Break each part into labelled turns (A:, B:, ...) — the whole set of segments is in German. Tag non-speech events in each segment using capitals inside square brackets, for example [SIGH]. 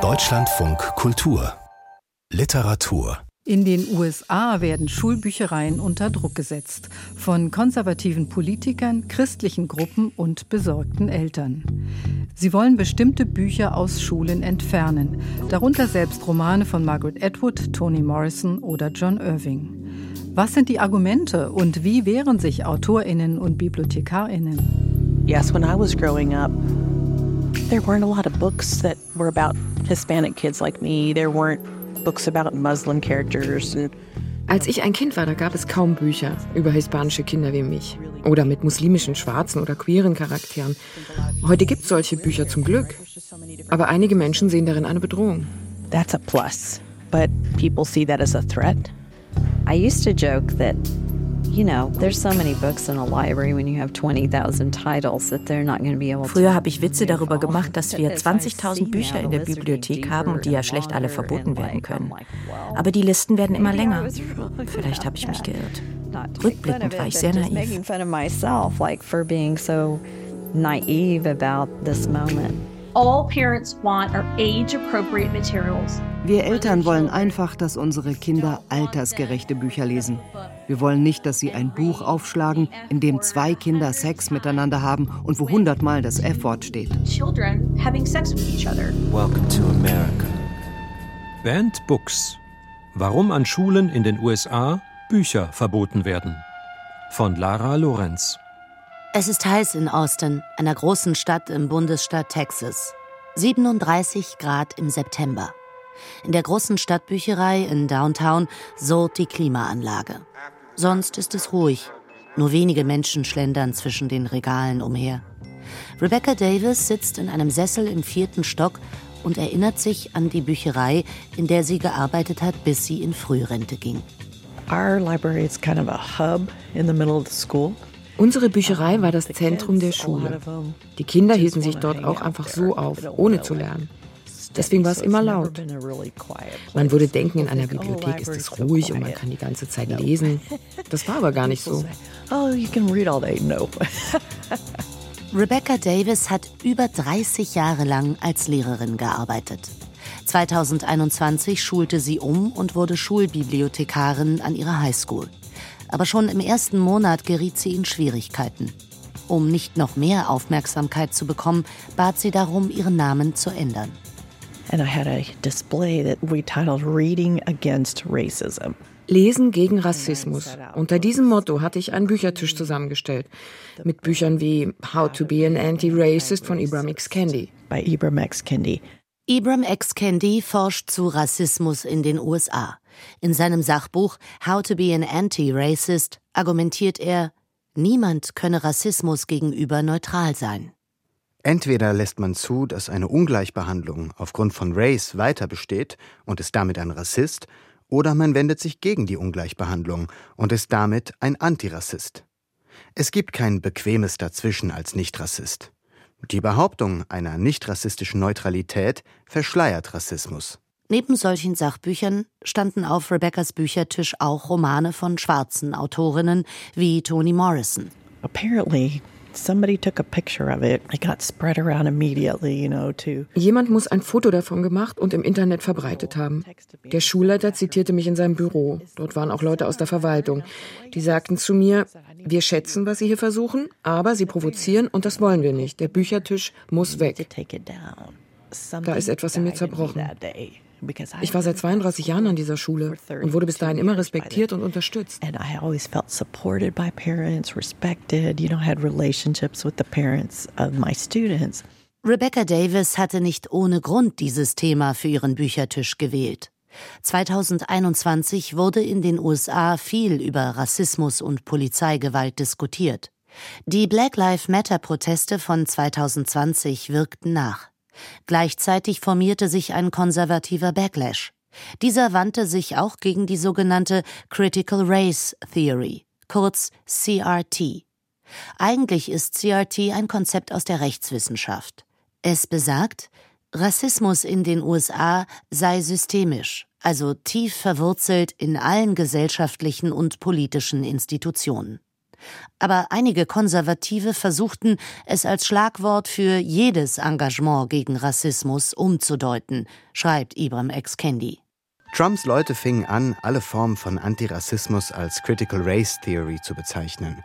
A: Deutschlandfunk Kultur Literatur
B: in den USA werden Schulbüchereien unter Druck gesetzt von konservativen Politikern, christlichen Gruppen und besorgten Eltern. Sie wollen bestimmte Bücher aus Schulen entfernen, darunter selbst Romane von Margaret Atwood, Toni Morrison oder John Irving. Was sind die Argumente und wie wehren sich Autorinnen und Bibliothekarinnen?
C: Yes, when I was growing up, there weren't a lot of books that were about Hispanic kids like me. There weren't books about Muslim characters and
D: als ich ein Kind war, da gab es kaum Bücher über hispanische Kinder wie mich oder mit muslimischen, schwarzen oder queeren Charakteren. Heute gibt es solche Bücher zum Glück. Aber einige Menschen sehen darin eine Bedrohung.
C: That's a plus, but people see that as a threat.
E: I used to joke that You know, there's so many books in a library when you have 20,000 titles that they're not going to be able to.
F: Früher habe ich Witze darüber gemacht, dass wir 20.000 Bücher in der Bibliothek haben und die ja schlecht alle verboten werden können. Aber die Listen werden immer länger. Vielleicht habe ich mich geirrt. Rückblickend war ich sehr naiv.
E: naive about this moment.
G: All parents want are age-appropriate materials.
H: Wir Eltern wollen einfach, dass unsere Kinder altersgerechte Bücher lesen. Wir wollen nicht, dass sie ein Buch aufschlagen, in dem zwei Kinder Sex miteinander haben und wo hundertmal das F-Wort steht.
G: Children having sex with each other.
I: Welcome to America. Banned Books. Warum an Schulen in den USA Bücher verboten werden. Von Lara Lorenz.
J: Es ist heiß in Austin, einer großen Stadt im Bundesstaat Texas. 37 Grad im September. In der großen Stadtbücherei in Downtown surrt die Klimaanlage. Sonst ist es ruhig. Nur wenige Menschen schlendern zwischen den Regalen umher. Rebecca Davis sitzt in einem Sessel im vierten Stock und erinnert sich an die Bücherei, in der sie gearbeitet hat, bis sie in Frührente ging.
C: Our library is kind of a hub in the middle of the school.
D: Unsere Bücherei war das Zentrum der Schule. Die Kinder hielten sich dort auch einfach so auf, ohne zu lernen. Deswegen war es immer laut. Man würde denken, in einer Bibliothek ist es ruhig und man kann die ganze Zeit lesen. [LAUGHS] Das war aber gar nicht so.
C: Oh, you can read all day. No. [LAUGHS]
J: Rebecca Davis hat über 30 Jahre lang als Lehrerin gearbeitet. 2021 schulte sie um und wurde Schulbibliothekarin an ihrer Highschool aber schon im ersten Monat geriet sie in Schwierigkeiten. Um nicht noch mehr Aufmerksamkeit zu bekommen, bat sie darum, ihren Namen zu ändern.
C: And I had a display that we titled Reading Against Racism.
D: Lesen gegen Rassismus. Unter diesem Motto hatte ich einen Büchertisch zusammengestellt. Mit Büchern wie How to be an Anti-Racist von Ibram X. Kendi.
C: Bei Ibram X. Kendi.
J: Ibram X. Kendi forscht zu Rassismus in den USA. In seinem Sachbuch How to be an Anti-Racist argumentiert er, niemand könne Rassismus gegenüber neutral sein.
K: Entweder lässt man zu, dass eine Ungleichbehandlung aufgrund von Race weiter besteht und ist damit ein Rassist, oder man wendet sich gegen die Ungleichbehandlung und ist damit ein Antirassist. Es gibt kein bequemes Dazwischen als Nichtrassist. Die Behauptung einer nicht rassistischen Neutralität verschleiert Rassismus.
J: Neben solchen Sachbüchern standen auf Rebeccas Büchertisch auch Romane von schwarzen Autorinnen wie Toni Morrison.
C: Apparently
D: Jemand muss ein Foto davon gemacht und im Internet verbreitet haben. Der Schulleiter zitierte mich in seinem Büro. Dort waren auch Leute aus der Verwaltung. Die sagten zu mir, wir schätzen, was Sie hier versuchen, aber Sie provozieren und das wollen wir nicht. Der Büchertisch muss weg. Da ist etwas in mir zerbrochen. Ich war seit 32 Jahren an dieser Schule und wurde bis dahin immer respektiert und unterstützt.
C: And I always felt supported by parents, respected, you know, had relationships with the parents of my students.
J: Rebecca Davis hatte nicht ohne Grund dieses Thema für ihren Büchertisch gewählt. 2021 wurde in den USA viel über Rassismus und Polizeigewalt diskutiert. Die Black Lives Matter Proteste von 2020 wirkten nach. Gleichzeitig formierte sich ein konservativer Backlash. Dieser wandte sich auch gegen die sogenannte Critical Race Theory, kurz CRT. Eigentlich ist CRT ein Konzept aus der Rechtswissenschaft. Es besagt, Rassismus in den USA sei systemisch, also tief verwurzelt in allen gesellschaftlichen und politischen Institutionen. Aber einige Konservative versuchten, es als Schlagwort für jedes Engagement gegen Rassismus umzudeuten, schreibt Ibram X. Kendi.
K: Trumps Leute fingen an, alle Formen von Antirassismus als Critical Race Theory zu bezeichnen.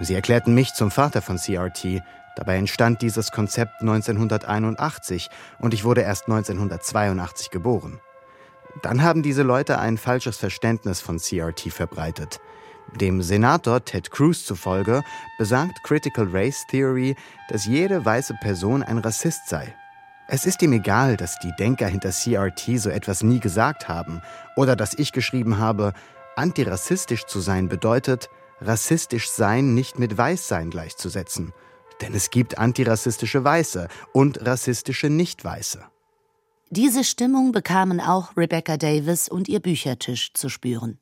K: Sie erklärten mich zum Vater von CRT. Dabei entstand dieses Konzept 1981 und ich wurde erst 1982 geboren. Dann haben diese Leute ein falsches Verständnis von CRT verbreitet. Dem Senator Ted Cruz zufolge besagt Critical Race Theory, dass jede weiße Person ein Rassist sei. Es ist ihm egal, dass die Denker hinter CRT so etwas nie gesagt haben oder dass ich geschrieben habe, antirassistisch zu sein bedeutet, rassistisch sein nicht mit Weißsein gleichzusetzen. Denn es gibt antirassistische Weiße und rassistische Nicht-Weiße.
J: Diese Stimmung bekamen auch Rebecca Davis und ihr Büchertisch zu spüren.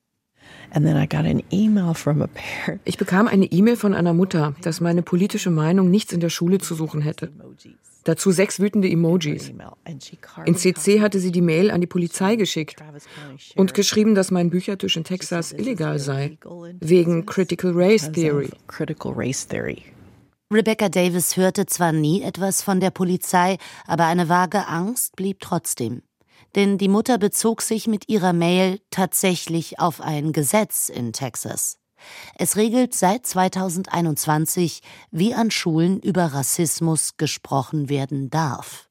D: Ich bekam eine E-Mail von einer Mutter, dass meine politische Meinung nichts in der Schule zu suchen hätte. Dazu sechs wütende Emojis. In CC hatte sie die Mail an die Polizei geschickt und geschrieben, dass mein Büchertisch in Texas illegal sei, wegen Critical Race Theory.
J: Rebecca Davis hörte zwar nie etwas von der Polizei, aber eine vage Angst blieb trotzdem. Denn die Mutter bezog sich mit ihrer Mail tatsächlich auf ein Gesetz in Texas. Es regelt seit 2021, wie an Schulen über Rassismus gesprochen werden darf.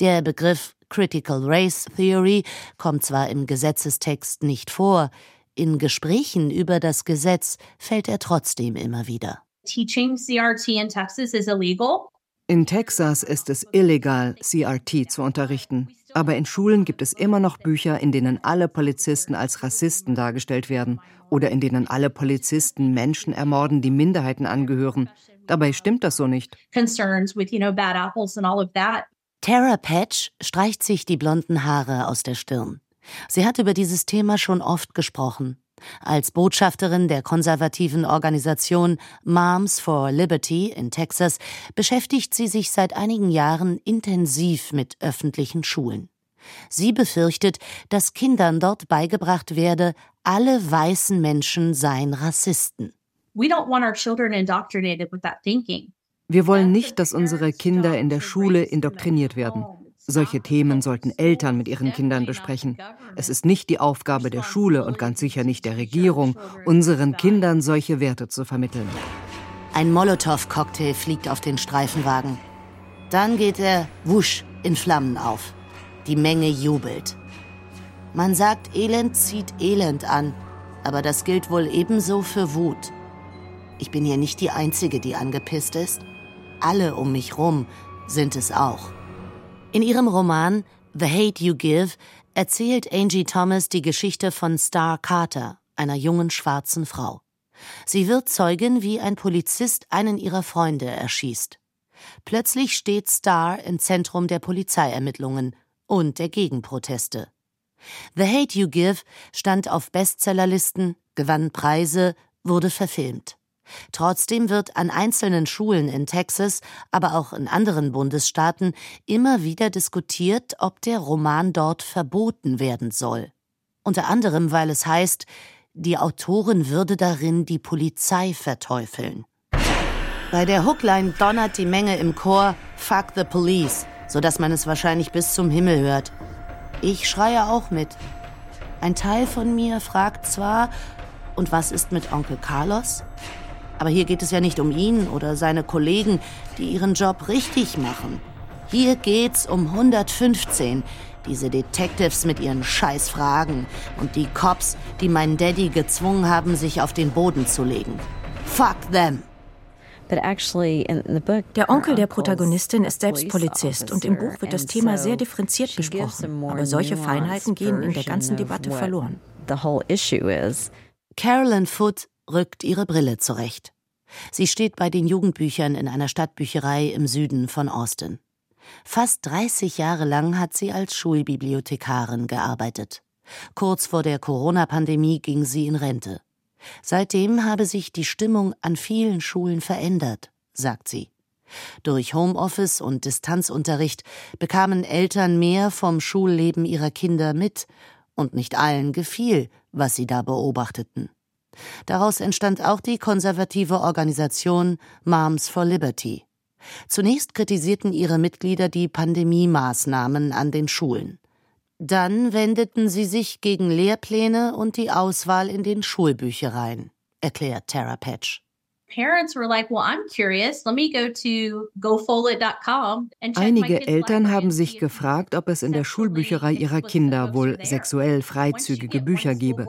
J: Der Begriff Critical Race Theory kommt zwar im Gesetzestext nicht vor, in Gesprächen über das Gesetz fällt er trotzdem immer wieder.
G: Teaching CRT in Texas is illegal.
H: In Texas ist es illegal, CRT zu unterrichten. Aber in Schulen gibt es immer noch Bücher, in denen alle Polizisten als Rassisten dargestellt werden oder in denen alle Polizisten Menschen ermorden, die Minderheiten angehören. Dabei stimmt das so nicht.
J: Tara Patch streicht sich die blonden Haare aus der Stirn. Sie hat über dieses Thema schon oft gesprochen. Als Botschafterin der konservativen Organisation Moms for Liberty in Texas beschäftigt sie sich seit einigen Jahren intensiv mit öffentlichen Schulen. Sie befürchtet, dass Kindern dort beigebracht werde, alle weißen Menschen seien Rassisten.
H: Wir wollen nicht, dass unsere Kinder in der Schule indoktriniert werden. Solche Themen sollten Eltern mit ihren Kindern besprechen. Es ist nicht die Aufgabe der Schule und ganz sicher nicht der Regierung, unseren Kindern solche Werte zu vermitteln.
J: Ein Molotow-Cocktail fliegt auf den Streifenwagen. Dann geht er wusch in Flammen auf. Die Menge jubelt. Man sagt, Elend zieht Elend an, aber das gilt wohl ebenso für Wut. Ich bin hier nicht die Einzige, die angepisst ist. Alle um mich rum sind es auch. In ihrem Roman The Hate You Give erzählt Angie Thomas die Geschichte von Star Carter, einer jungen schwarzen Frau. Sie wird Zeugin, wie ein Polizist einen ihrer Freunde erschießt. Plötzlich steht Star im Zentrum der Polizeiermittlungen und der Gegenproteste. The Hate You Give stand auf Bestsellerlisten, gewann Preise, wurde verfilmt. Trotzdem wird an einzelnen Schulen in Texas, aber auch in anderen Bundesstaaten immer wieder diskutiert, ob der Roman dort verboten werden soll. Unter anderem, weil es heißt, die Autorin würde darin die Polizei verteufeln. Bei der Hookline donnert die Menge im Chor Fuck the Police, sodass man es wahrscheinlich bis zum Himmel hört. Ich schreie auch mit. Ein Teil von mir fragt zwar, und was ist mit Onkel Carlos? Aber hier geht es ja nicht um ihn oder seine Kollegen, die ihren Job richtig machen. Hier geht's um 115, diese Detectives mit ihren Scheißfragen und die Cops, die meinen Daddy gezwungen haben, sich auf den Boden zu legen. Fuck them!
F: Der Onkel der Protagonistin ist selbst Polizist und im Buch wird das Thema sehr differenziert besprochen. Aber solche Feinheiten gehen in der ganzen Debatte verloren.
J: Carolyn Foote rückt ihre Brille zurecht. Sie steht bei den Jugendbüchern in einer Stadtbücherei im Süden von Austin. Fast 30 Jahre lang hat sie als Schulbibliothekarin gearbeitet. Kurz vor der Corona-Pandemie ging sie in Rente. Seitdem habe sich die Stimmung an vielen Schulen verändert, sagt sie. Durch Homeoffice und Distanzunterricht bekamen Eltern mehr vom Schulleben ihrer Kinder mit, und nicht allen gefiel, was sie da beobachteten. Daraus entstand auch die konservative Organisation Moms for Liberty. Zunächst kritisierten ihre Mitglieder die Pandemiemaßnahmen an den Schulen. Dann wendeten sie sich gegen Lehrpläne und die Auswahl in den Schulbüchereien, erklärt Tara Patch.
L: Einige Eltern haben sich gefragt, ob es in der Schulbücherei ihrer Kinder wohl sexuell freizügige Bücher gebe.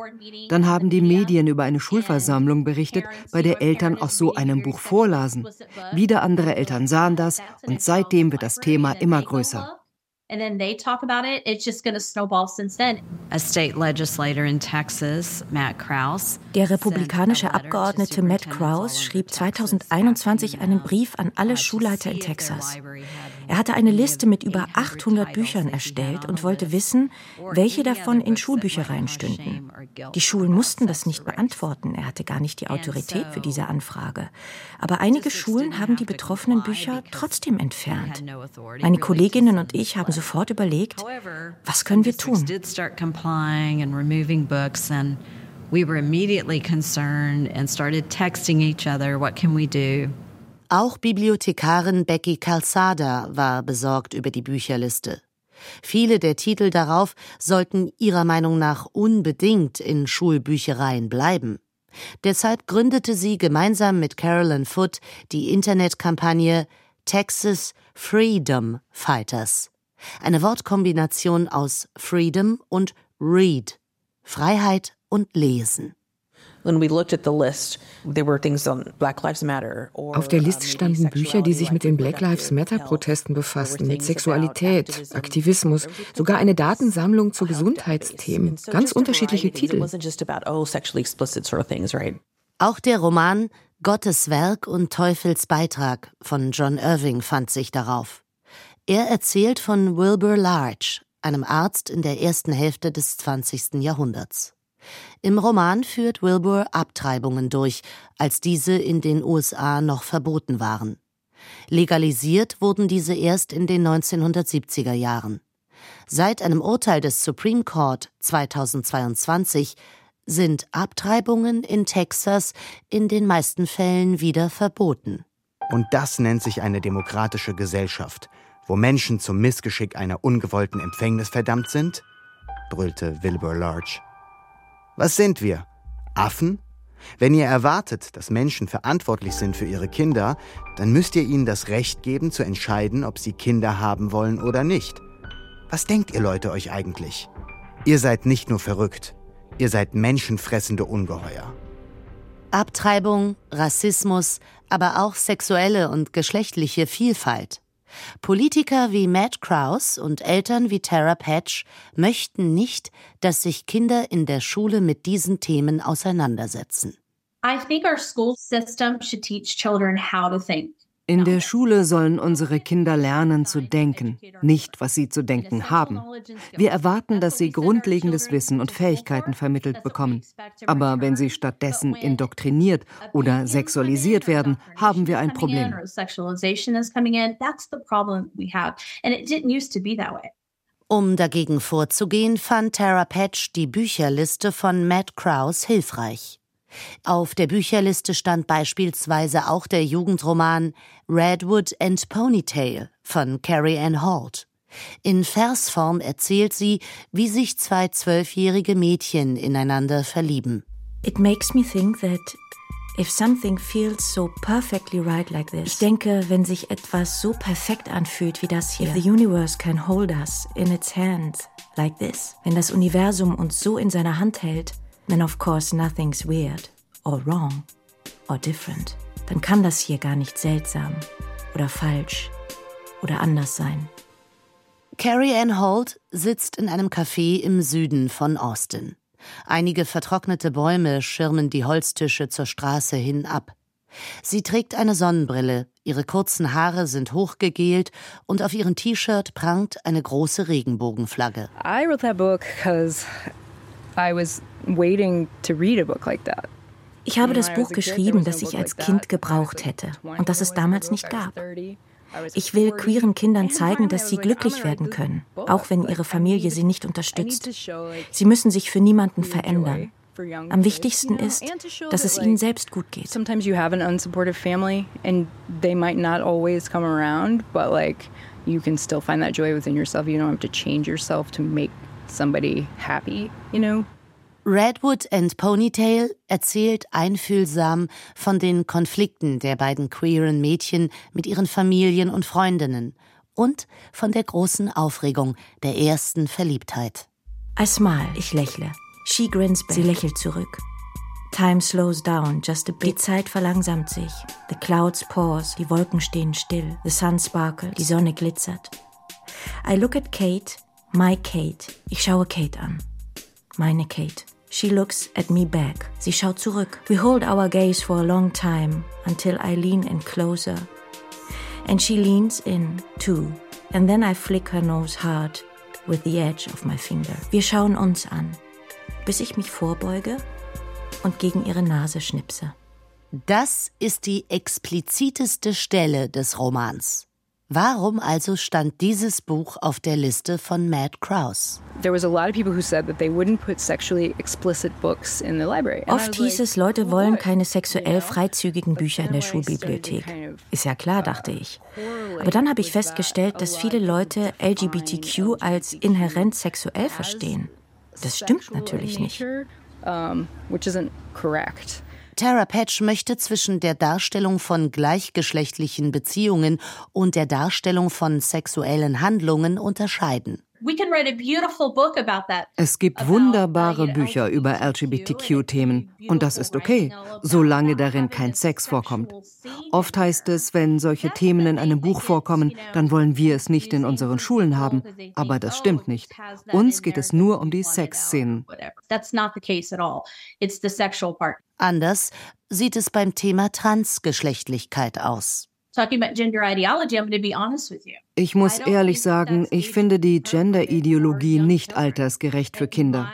L: Dann haben die Medien über eine Schulversammlung berichtet, bei der Eltern aus so einem Buch vorlasen. Wieder andere Eltern sahen das und seitdem wird das Thema immer größer and then they talk about it, it's just going to snowball since then. A state legislator in Texas, Matt Krause,
F: der republikanische Abgeordnete Matt Krause schrieb 2021 einen Brief an alle Schulleiter in Texas. Er hatte eine Liste mit über 800 Büchern erstellt und wollte wissen, welche davon in Schulbüchereien stünden. Die Schulen mussten das nicht beantworten. Er hatte gar nicht die Autorität für diese Anfrage. Aber einige Schulen haben die betroffenen Bücher trotzdem entfernt. Meine Kolleginnen und ich haben sofort überlegt, was können wir tun?
E: We were immediately concerned and started texting each other, what can we do?
J: Auch Bibliothekarin Becky Calzada war besorgt über die Bücherliste. Viele der Titel darauf sollten ihrer Meinung nach unbedingt in Schulbüchereien bleiben. Deshalb gründete sie gemeinsam mit Carolyn Foote die Internetkampagne Texas Freedom Fighters. Eine Wortkombination aus Freedom und Read, Freiheit und Lesen.
D: Auf der Liste standen Bücher, die sich mit den Black Lives Matter-Protesten befassten, mit Sexualität, Aktivismus, sogar eine Datensammlung zu Gesundheitsthemen. Ganz unterschiedliche Titel. Oh,
J: Auch der Roman Gottes Werk und Teufels Beitrag von John Irving fand sich darauf. Er erzählt von Wilbur Large, einem Arzt in der ersten Hälfte des 20. Jahrhunderts. Im Roman führt Wilbur Abtreibungen durch, als diese in den USA noch verboten waren. Legalisiert wurden diese erst in den 1970er Jahren. Seit einem Urteil des Supreme Court 2022 sind Abtreibungen in Texas in den meisten Fällen wieder verboten.
K: Und das nennt sich eine demokratische Gesellschaft, wo Menschen zum Missgeschick einer ungewollten Empfängnis verdammt sind? brüllte Wilbur Large. Was sind wir? Affen? Wenn ihr erwartet, dass Menschen verantwortlich sind für ihre Kinder, dann müsst ihr ihnen das Recht geben zu entscheiden, ob sie Kinder haben wollen oder nicht. Was denkt ihr Leute euch eigentlich? Ihr seid nicht nur verrückt, ihr seid menschenfressende Ungeheuer.
J: Abtreibung, Rassismus, aber auch sexuelle und geschlechtliche Vielfalt. Politiker wie Matt Krause und Eltern wie Tara Patch möchten nicht, dass sich Kinder in der Schule mit diesen Themen auseinandersetzen. I think our school system should teach children how to think.
L: In der Schule sollen unsere Kinder lernen zu denken, nicht was sie zu denken haben. Wir erwarten, dass sie grundlegendes Wissen und Fähigkeiten vermittelt bekommen. Aber wenn sie stattdessen indoktriniert oder sexualisiert werden, haben wir ein Problem.
J: Um dagegen vorzugehen, fand Tara Patch die Bücherliste von Matt Krause hilfreich. Auf der Bücherliste stand beispielsweise auch der Jugendroman Redwood and Ponytail von Carrie Ann Holt. In Versform erzählt sie, wie sich zwei zwölfjährige Mädchen ineinander verlieben.
F: It makes me think that if something feels so perfectly right like this. Ich denke, wenn sich etwas so perfekt anfühlt wie das hier. If the universe can hold us in its hands like this. Wenn das Universum uns so in seiner Hand hält, then of course nothing's weird or wrong or different. Dann kann das hier gar nicht seltsam oder falsch oder anders sein.
J: Carrie Ann Holt sitzt in einem Café im Süden von Austin. Einige vertrocknete Bäume schirmen die Holztische zur Straße hin ab. Sie trägt eine Sonnenbrille, ihre kurzen Haare sind hochgegelt und auf ihrem T-Shirt prangt eine große Regenbogenflagge. I wrote that book because
F: Ich habe das Buch geschrieben, das ich als Kind gebraucht hätte und das es damals nicht gab. Ich will queeren Kindern [LAUGHS] zeigen, dass sie glücklich werden können, auch wenn ihre Familie sie nicht unterstützt. Sie müssen sich für niemanden verändern. Am wichtigsten ist, dass es ihnen selbst gut geht.
M: Sometimes you have an unsupportive family and they might not always come around, but like you can still find that joy within yourself. You don't have to change yourself to make somebody happy, you know?
J: Redwood and Ponytail erzählt einfühlsam von den Konflikten der beiden queeren Mädchen mit ihren Familien und Freundinnen und von der großen Aufregung der ersten Verliebtheit.
F: I smile, ich lächle. She grins back. Sie lächelt zurück. Time slows down just a bit. Die Zeit verlangsamt sich. The clouds pause, die Wolken stehen still. The sun sparkles, die Sonne glitzert. I look at Kate, my Kate. Ich schaue Kate an. Meine Kate. She looks at me back. Sie schaut zurück. We hold our gaze for a long time until I lean in closer. And she leans in too. And then I flick her nose hard with the edge of my finger. Wir schauen uns an, bis ich mich vorbeuge und gegen ihre Nase schnipse.
J: Das ist die expliziteste Stelle des Romans. Warum also stand dieses Buch auf der Liste von Matt Krause?
F: Oft hieß es, Leute wollen keine sexuell freizügigen Bücher in der Schulbibliothek. Ist ja klar, dachte ich. Aber dann habe ich festgestellt, dass viele Leute LGBTQ als inhärent sexuell verstehen. Das stimmt natürlich nicht.
J: Tara Patch möchte zwischen der Darstellung von gleichgeschlechtlichen Beziehungen und der Darstellung von sexuellen Handlungen unterscheiden.
L: Es gibt wunderbare Bücher über LGBTQ-Themen und das ist okay, solange darin kein Sex vorkommt. Oft heißt es, wenn solche Themen in einem Buch vorkommen, dann wollen wir es nicht in unseren Schulen haben. Aber das stimmt nicht. Uns geht es nur um die Sexszenen.
J: Anders sieht es beim Thema Transgeschlechtlichkeit aus.
L: Ich muss ehrlich sagen, ich finde die Gender-Ideologie nicht altersgerecht für Kinder.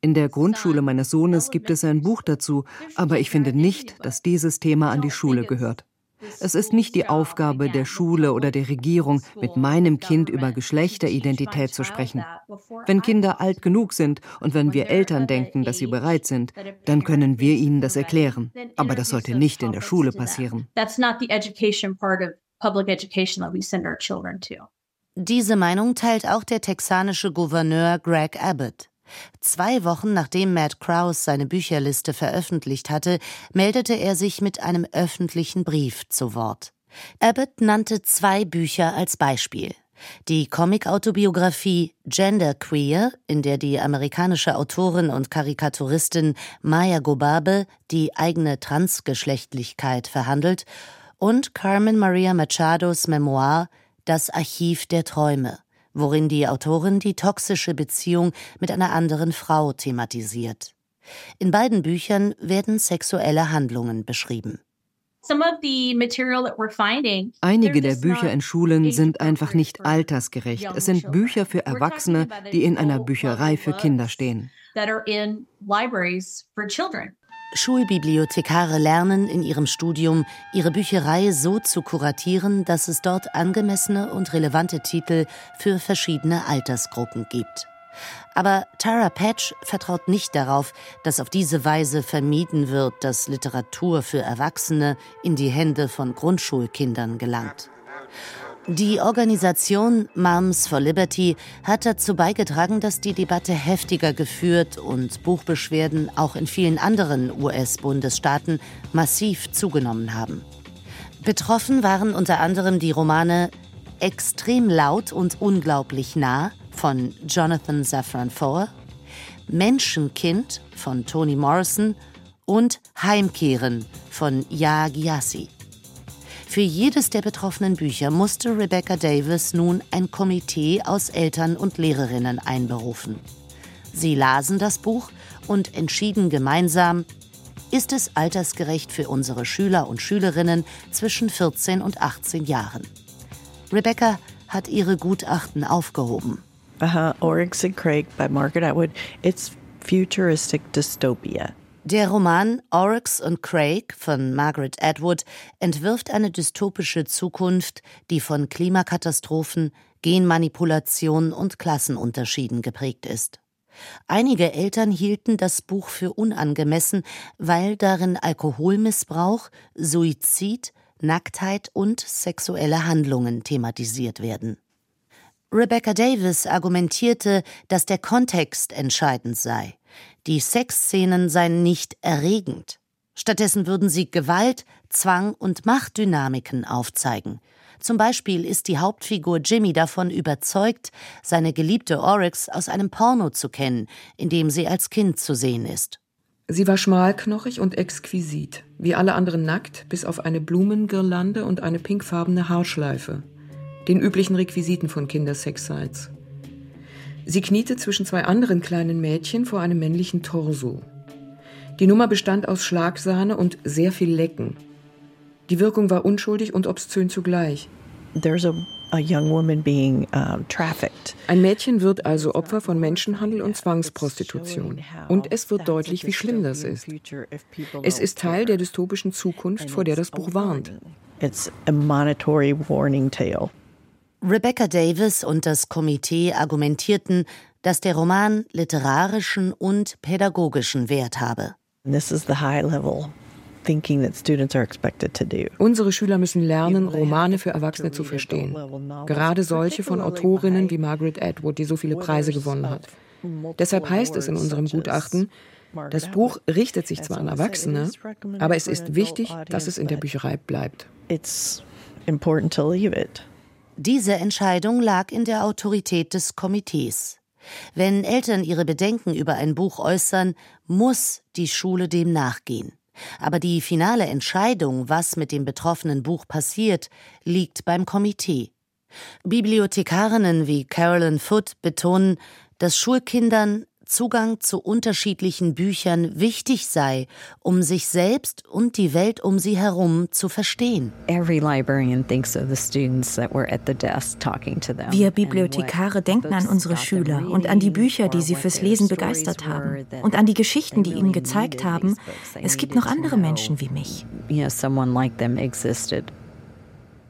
L: In der Grundschule meines Sohnes gibt es ein Buch dazu, aber ich finde nicht, dass dieses Thema an die Schule gehört. Es ist nicht die Aufgabe der Schule oder der Regierung, mit meinem Kind über Geschlechteridentität zu sprechen. Wenn Kinder alt genug sind und wenn wir Eltern denken, dass sie bereit sind, dann können wir ihnen das erklären. Aber das sollte nicht in der Schule passieren.
J: Diese Meinung teilt auch der texanische Gouverneur Greg Abbott. Zwei Wochen nachdem Matt Krause seine Bücherliste veröffentlicht hatte, meldete er sich mit einem öffentlichen Brief zu Wort. Abbott nannte zwei Bücher als Beispiel. Die Comic-Autobiografie Genderqueer, in der die amerikanische Autorin und Karikaturistin Maya Gobabe die eigene Transgeschlechtlichkeit verhandelt, und Carmen Maria Machados Memoir Das Archiv der Träume worin die Autorin die toxische Beziehung mit einer anderen Frau thematisiert. In beiden Büchern werden sexuelle Handlungen beschrieben.
L: Einige der Bücher in Schulen sind einfach nicht altersgerecht. Es sind Bücher für Erwachsene, die in einer Bücherei für Kinder stehen.
J: Schulbibliothekare lernen in ihrem Studium, ihre Bücherei so zu kuratieren, dass es dort angemessene und relevante Titel für verschiedene Altersgruppen gibt. Aber Tara Patch vertraut nicht darauf, dass auf diese Weise vermieden wird, dass Literatur für Erwachsene in die Hände von Grundschulkindern gelangt. Die Organisation Moms for Liberty hat dazu beigetragen, dass die Debatte heftiger geführt und Buchbeschwerden auch in vielen anderen US-Bundesstaaten massiv zugenommen haben. Betroffen waren unter anderem die Romane Extrem laut und unglaublich nah von Jonathan Safran Foer, Menschenkind von Toni Morrison und Heimkehren von Ya Gyasi. Für jedes der betroffenen Bücher musste Rebecca Davis nun ein Komitee aus Eltern und Lehrerinnen einberufen. Sie lasen das Buch und entschieden gemeinsam, ist es altersgerecht für unsere Schüler und Schülerinnen zwischen 14 und 18 Jahren. Rebecca hat ihre Gutachten aufgehoben.
C: Uh, Oryx and Craig by Margaret Atwood. It's futuristic dystopia.
J: Der Roman Oryx und Craig von Margaret Atwood entwirft eine dystopische Zukunft, die von Klimakatastrophen, Genmanipulation und Klassenunterschieden geprägt ist. Einige Eltern hielten das Buch für unangemessen, weil darin Alkoholmissbrauch, Suizid, Nacktheit und sexuelle Handlungen thematisiert werden. Rebecca Davis argumentierte, dass der Kontext entscheidend sei. Die Sexszenen seien nicht erregend. Stattdessen würden sie Gewalt, Zwang und Machtdynamiken aufzeigen. Zum Beispiel ist die Hauptfigur Jimmy davon überzeugt, seine geliebte Oryx aus einem Porno zu kennen, in dem sie als Kind zu sehen ist.
D: Sie war schmalknochig und exquisit, wie alle anderen nackt, bis auf eine Blumengirlande und eine pinkfarbene Haarschleife, den üblichen Requisiten von Kindersex-Sites. Sie kniete zwischen zwei anderen kleinen Mädchen vor einem männlichen Torso. Die Nummer bestand aus Schlagsahne und sehr viel Lecken. Die Wirkung war unschuldig und obszön zugleich.
C: There's a, a young woman being um, trafficked.
D: Ein Mädchen wird also Opfer von Menschenhandel und Zwangsprostitution. Und es wird deutlich, wie schlimm das ist. Es ist Teil der dystopischen Zukunft, vor der das Buch warnt.
C: It's a monitory warning tale.
J: Rebecca Davis und das Komitee argumentierten, dass der Roman literarischen und pädagogischen Wert habe.
D: Unsere Schüler müssen lernen, Romane für Erwachsene zu verstehen. Gerade solche von Autorinnen wie Margaret Atwood, die so viele Preise gewonnen hat. Deshalb heißt es in unserem Gutachten, das Buch richtet sich zwar an Erwachsene, aber es ist wichtig, dass es in der Bücherei bleibt.
C: It's important to leave it.
J: Diese Entscheidung lag in der Autorität des Komitees. Wenn Eltern ihre Bedenken über ein Buch äußern, muss die Schule dem nachgehen. Aber die finale Entscheidung, was mit dem betroffenen Buch passiert, liegt beim Komitee. Bibliothekarinnen wie Carolyn Foote betonen, dass Schulkindern Zugang zu unterschiedlichen Büchern wichtig sei, um sich selbst und die Welt um sie herum zu verstehen.
F: Wir Bibliothekare denken an unsere Schüler und an die Bücher, die sie fürs Lesen begeistert haben und an die Geschichten, die ihnen gezeigt haben, es gibt noch andere Menschen wie mich.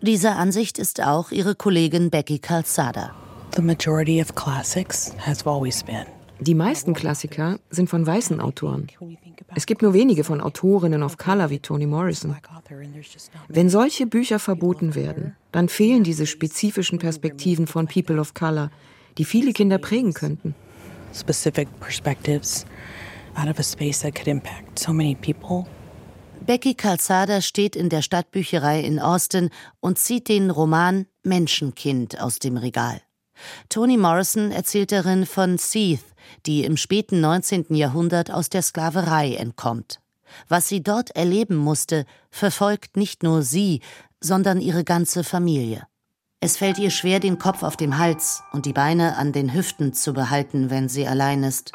J: Dieser Ansicht ist auch ihre Kollegin Becky Calzada.
N: The majority of classics has always been
D: die meisten Klassiker sind von weißen Autoren. Es gibt nur wenige von Autorinnen of Color wie Toni Morrison. Wenn solche Bücher verboten werden, dann fehlen diese spezifischen Perspektiven von People of Color, die viele Kinder prägen könnten.
N: Specific perspectives out of a space that could impact so many people.
J: Becky Calzada steht in der Stadtbücherei in Austin und zieht den Roman Menschenkind aus dem Regal. Toni Morrison erzählt darin von Seath, die im späten 19. Jahrhundert aus der Sklaverei entkommt. Was sie dort erleben musste, verfolgt nicht nur sie, sondern ihre ganze Familie. Es fällt ihr schwer, den Kopf auf dem Hals und die Beine an den Hüften zu behalten, wenn sie allein ist.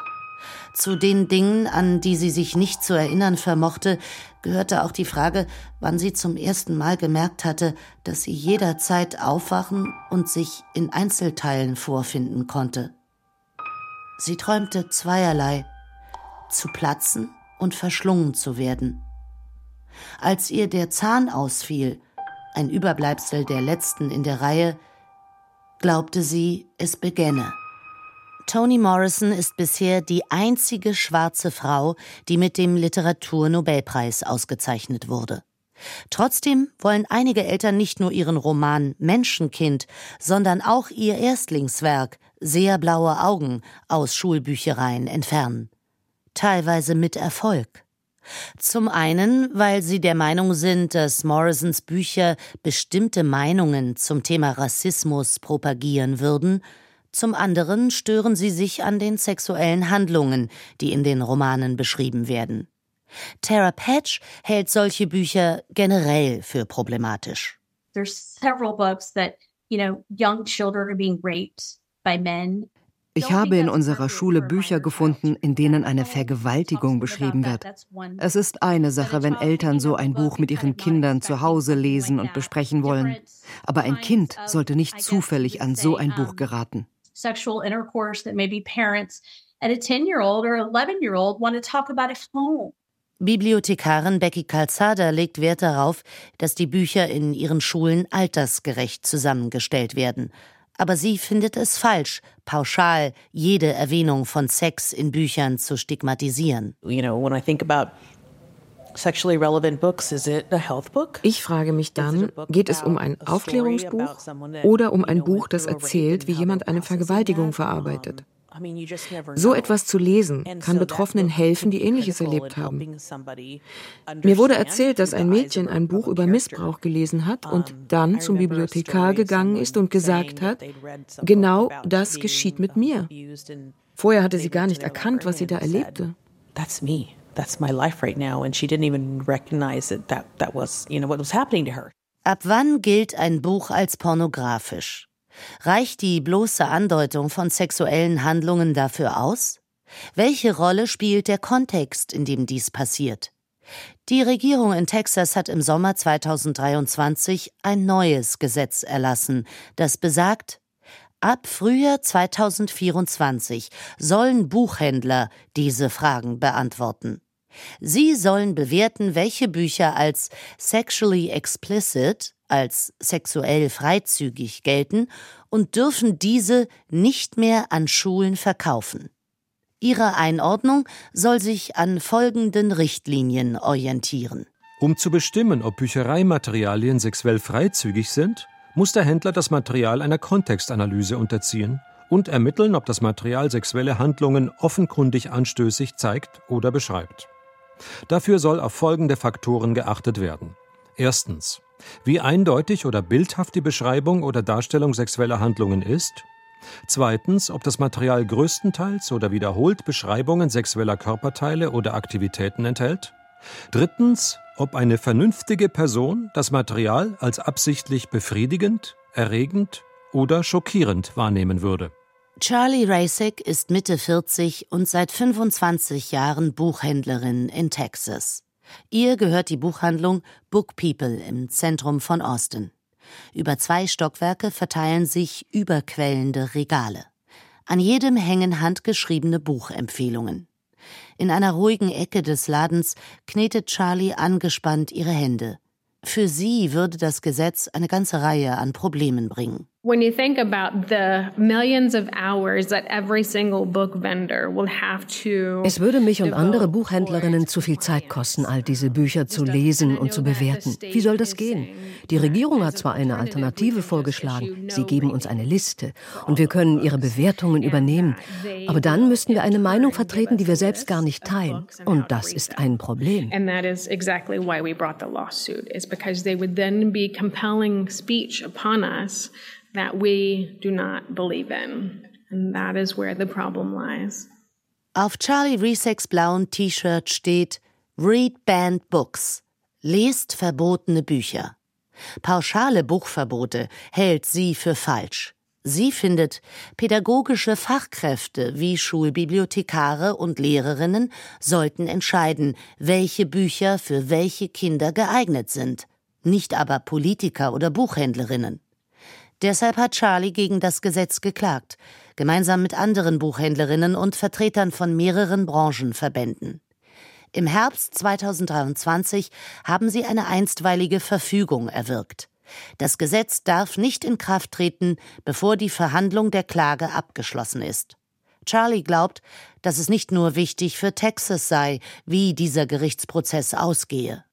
J: Zu den Dingen, an die sie sich nicht zu erinnern vermochte, gehörte auch die Frage, wann sie zum ersten Mal gemerkt hatte, dass sie jederzeit aufwachen und sich in Einzelteilen vorfinden konnte. Sie träumte zweierlei zu platzen und verschlungen zu werden. Als ihr der Zahn ausfiel, ein Überbleibsel der letzten in der Reihe, glaubte sie, es begänne. Toni Morrison ist bisher die einzige schwarze Frau, die mit dem Literaturnobelpreis ausgezeichnet wurde. Trotzdem wollen einige Eltern nicht nur ihren Roman Menschenkind, sondern auch ihr Erstlingswerk Sehr blaue Augen aus Schulbüchereien entfernen. Teilweise mit Erfolg. Zum einen, weil sie der Meinung sind, dass Morrisons Bücher bestimmte Meinungen zum Thema Rassismus propagieren würden, zum anderen stören sie sich an den sexuellen Handlungen, die in den Romanen beschrieben werden. Tara Patch hält solche Bücher generell für problematisch.
G: There's several books that, you know, young children are being raped.
H: Ich habe in unserer Schule Bücher gefunden, in denen eine Vergewaltigung beschrieben wird. Es ist eine Sache, wenn Eltern so ein Buch mit ihren Kindern zu Hause lesen und besprechen wollen. Aber ein Kind sollte nicht zufällig an so ein Buch geraten
G: sexual intercourse that maybe parents and a 10 year old or 11 year old want to talk about at home.
J: Bibliothekarin Becky Calzada legt Wert darauf, dass die Bücher in ihren Schulen altersgerecht zusammengestellt werden. Aber sie findet es falsch, pauschal jede Erwähnung von Sex in Büchern zu stigmatisieren.
N: You know, when I think about
D: ich frage mich dann, geht es um ein Aufklärungsbuch oder um ein Buch, das erzählt, wie jemand eine Vergewaltigung verarbeitet? So etwas zu lesen kann Betroffenen helfen, die Ähnliches erlebt haben. Mir wurde erzählt, dass ein Mädchen ein Buch über Missbrauch gelesen hat und dann zum Bibliothekar gegangen ist und gesagt hat, genau das geschieht mit mir. Vorher hatte sie gar nicht erkannt, was sie da erlebte.
N: That's me that's my life right now and she didn't even recognize that that, that was you know what was happening to her.
J: Ab wann gilt ein Buch als pornografisch? Reicht die bloße Andeutung von sexuellen Handlungen dafür aus? Welche Rolle spielt der Kontext, in dem dies passiert? Die Regierung in Texas hat im Sommer 2023 ein neues Gesetz erlassen, das besagt, ab Frühjahr 2024 sollen Buchhändler diese Fragen beantworten. Sie sollen bewerten, welche Bücher als sexually explicit, als sexuell freizügig gelten und dürfen diese nicht mehr an Schulen verkaufen. Ihre Einordnung soll sich an folgenden Richtlinien orientieren.
I: Um zu bestimmen, ob Büchereimaterialien sexuell freizügig sind, muss der Händler das Material einer Kontextanalyse unterziehen und ermitteln, ob das Material sexuelle Handlungen offenkundig anstößig zeigt oder beschreibt. Dafür soll auf folgende Faktoren geachtet werden. Erstens, wie eindeutig oder bildhaft die Beschreibung oder Darstellung sexueller Handlungen ist. Zweitens, ob das Material größtenteils oder wiederholt Beschreibungen sexueller Körperteile oder Aktivitäten enthält. Drittens, ob eine vernünftige Person das Material als absichtlich befriedigend, erregend oder schockierend wahrnehmen würde.
J: Charlie Rasek ist Mitte 40 und seit 25 Jahren Buchhändlerin in Texas. Ihr gehört die Buchhandlung Book People im Zentrum von Austin. Über zwei Stockwerke verteilen sich überquellende Regale. An jedem hängen handgeschriebene Buchempfehlungen. In einer ruhigen Ecke des Ladens knetet Charlie angespannt ihre Hände. Für sie würde das Gesetz eine ganze Reihe an Problemen bringen.
O: When you think about the millions of hours that every single book vendor will have to
P: Es würde mich und andere Buchhändlerinnen zu viel Zeit kosten, all diese Bücher zu lesen und zu bewerten. Wie soll das gehen? Die Regierung hat zwar eine Alternative vorgeschlagen, sie geben uns eine Liste und wir können ihre Bewertungen übernehmen, aber dann müssten wir eine Meinung vertreten, die wir selbst gar nicht teilen und das ist ein Problem.
O: And that is exactly why we brought the lawsuit is because they would then be compelling speech upon us that we do not believe in. And that is where the problem lies.
J: Auf Charlie Reseks blauen T-Shirt steht Read Banned Books. Lest verbotene Bücher. Pauschale Buchverbote hält sie für falsch. Sie findet, pädagogische Fachkräfte wie Schulbibliothekare und Lehrerinnen sollten entscheiden, welche Bücher für welche Kinder geeignet sind, nicht aber Politiker oder Buchhändlerinnen. Deshalb hat Charlie gegen das Gesetz geklagt, gemeinsam mit anderen Buchhändlerinnen und Vertretern von mehreren Branchenverbänden. Im Herbst 2023 haben sie eine einstweilige Verfügung erwirkt. Das Gesetz darf nicht in Kraft treten, bevor die Verhandlung der Klage abgeschlossen ist. Charlie glaubt, dass es nicht nur wichtig für Texas sei, wie dieser Gerichtsprozess ausgehe.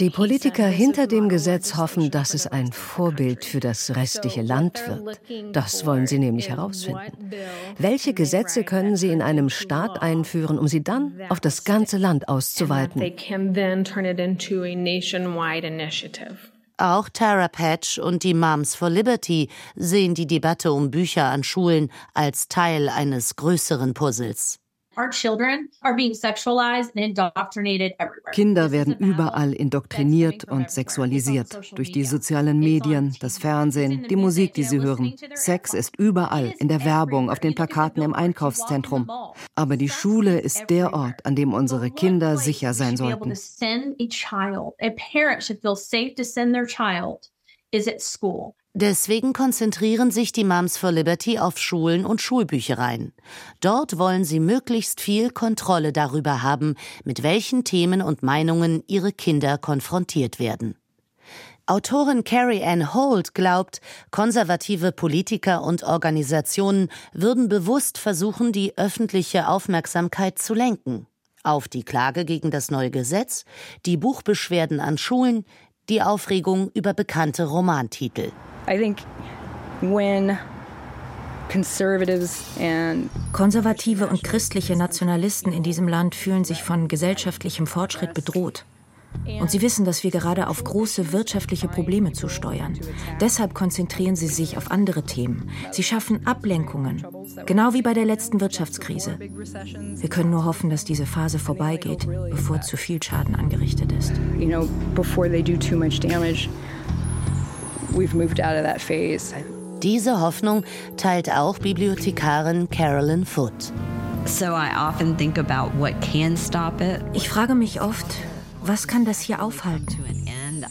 P: Die Politiker hinter dem Gesetz hoffen, dass es ein Vorbild für das restliche Land wird. Das wollen sie nämlich herausfinden. Welche Gesetze können sie in einem Staat einführen, um sie dann auf das ganze Land auszuweiten?
J: Auch Tara Patch und die Moms for Liberty sehen die Debatte um Bücher an Schulen als Teil eines größeren Puzzles.
H: Kinder werden überall indoktriniert und sexualisiert. Durch die sozialen Medien, das Fernsehen, die Musik, die sie hören. Sex ist überall, in der Werbung, auf den Plakaten im Einkaufszentrum. Aber die Schule ist der Ort, an dem unsere Kinder sicher sein sollten.
J: Is at school. Deswegen konzentrieren sich die Moms for Liberty auf Schulen und Schulbüchereien. Dort wollen sie möglichst viel Kontrolle darüber haben, mit welchen Themen und Meinungen ihre Kinder konfrontiert werden. Autorin Carrie Ann Holt glaubt, konservative Politiker und Organisationen würden bewusst versuchen, die öffentliche Aufmerksamkeit zu lenken. Auf die Klage gegen das neue Gesetz, die Buchbeschwerden an Schulen, die Aufregung über bekannte Romantitel.
M: I think when
F: Konservative und christliche Nationalisten in diesem Land fühlen sich von gesellschaftlichem Fortschritt bedroht. Und sie wissen, dass wir gerade auf große wirtschaftliche Probleme zusteuern. Deshalb konzentrieren sie sich auf andere Themen. Sie schaffen Ablenkungen, genau wie bei der letzten Wirtschaftskrise. Wir können nur hoffen, dass diese Phase vorbeigeht, bevor zu viel Schaden angerichtet ist. You know, before they do too much damage,
J: we've moved out of that phase. Diese Hoffnung teilt auch Bibliothekarin Carolyn Foote.
F: Ich frage mich oft, was kann das hier aufhalten?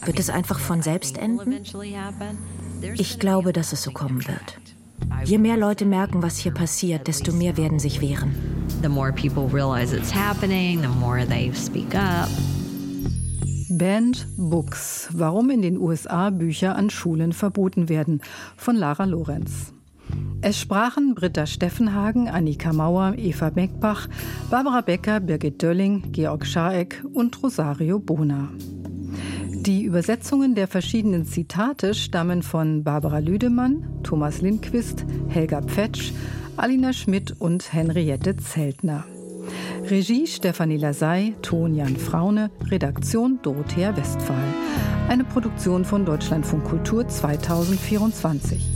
F: Wird es einfach von selbst enden? Ich glaube, dass es so kommen wird. Je mehr Leute merken, was hier passiert, desto mehr werden sich wehren. The more people realize it's happening, the more
B: they speak up. Banned Books. Warum in den USA Bücher an Schulen verboten werden. Von Lara Lorenz. Es sprachen Britta Steffenhagen, Annika Mauer, Eva Beckbach, Barbara Becker, Birgit Dölling, Georg Schaeck und Rosario Bona. Die Übersetzungen der verschiedenen Zitate stammen von Barbara Lüdemann, Thomas Lindquist, Helga Pfetsch, Alina Schmidt und Henriette Zeltner. Regie Stefanie Lasey, Ton Jan Fraune, Redaktion Dorothea Westphal. Eine Produktion von Deutschlandfunk Kultur 2024.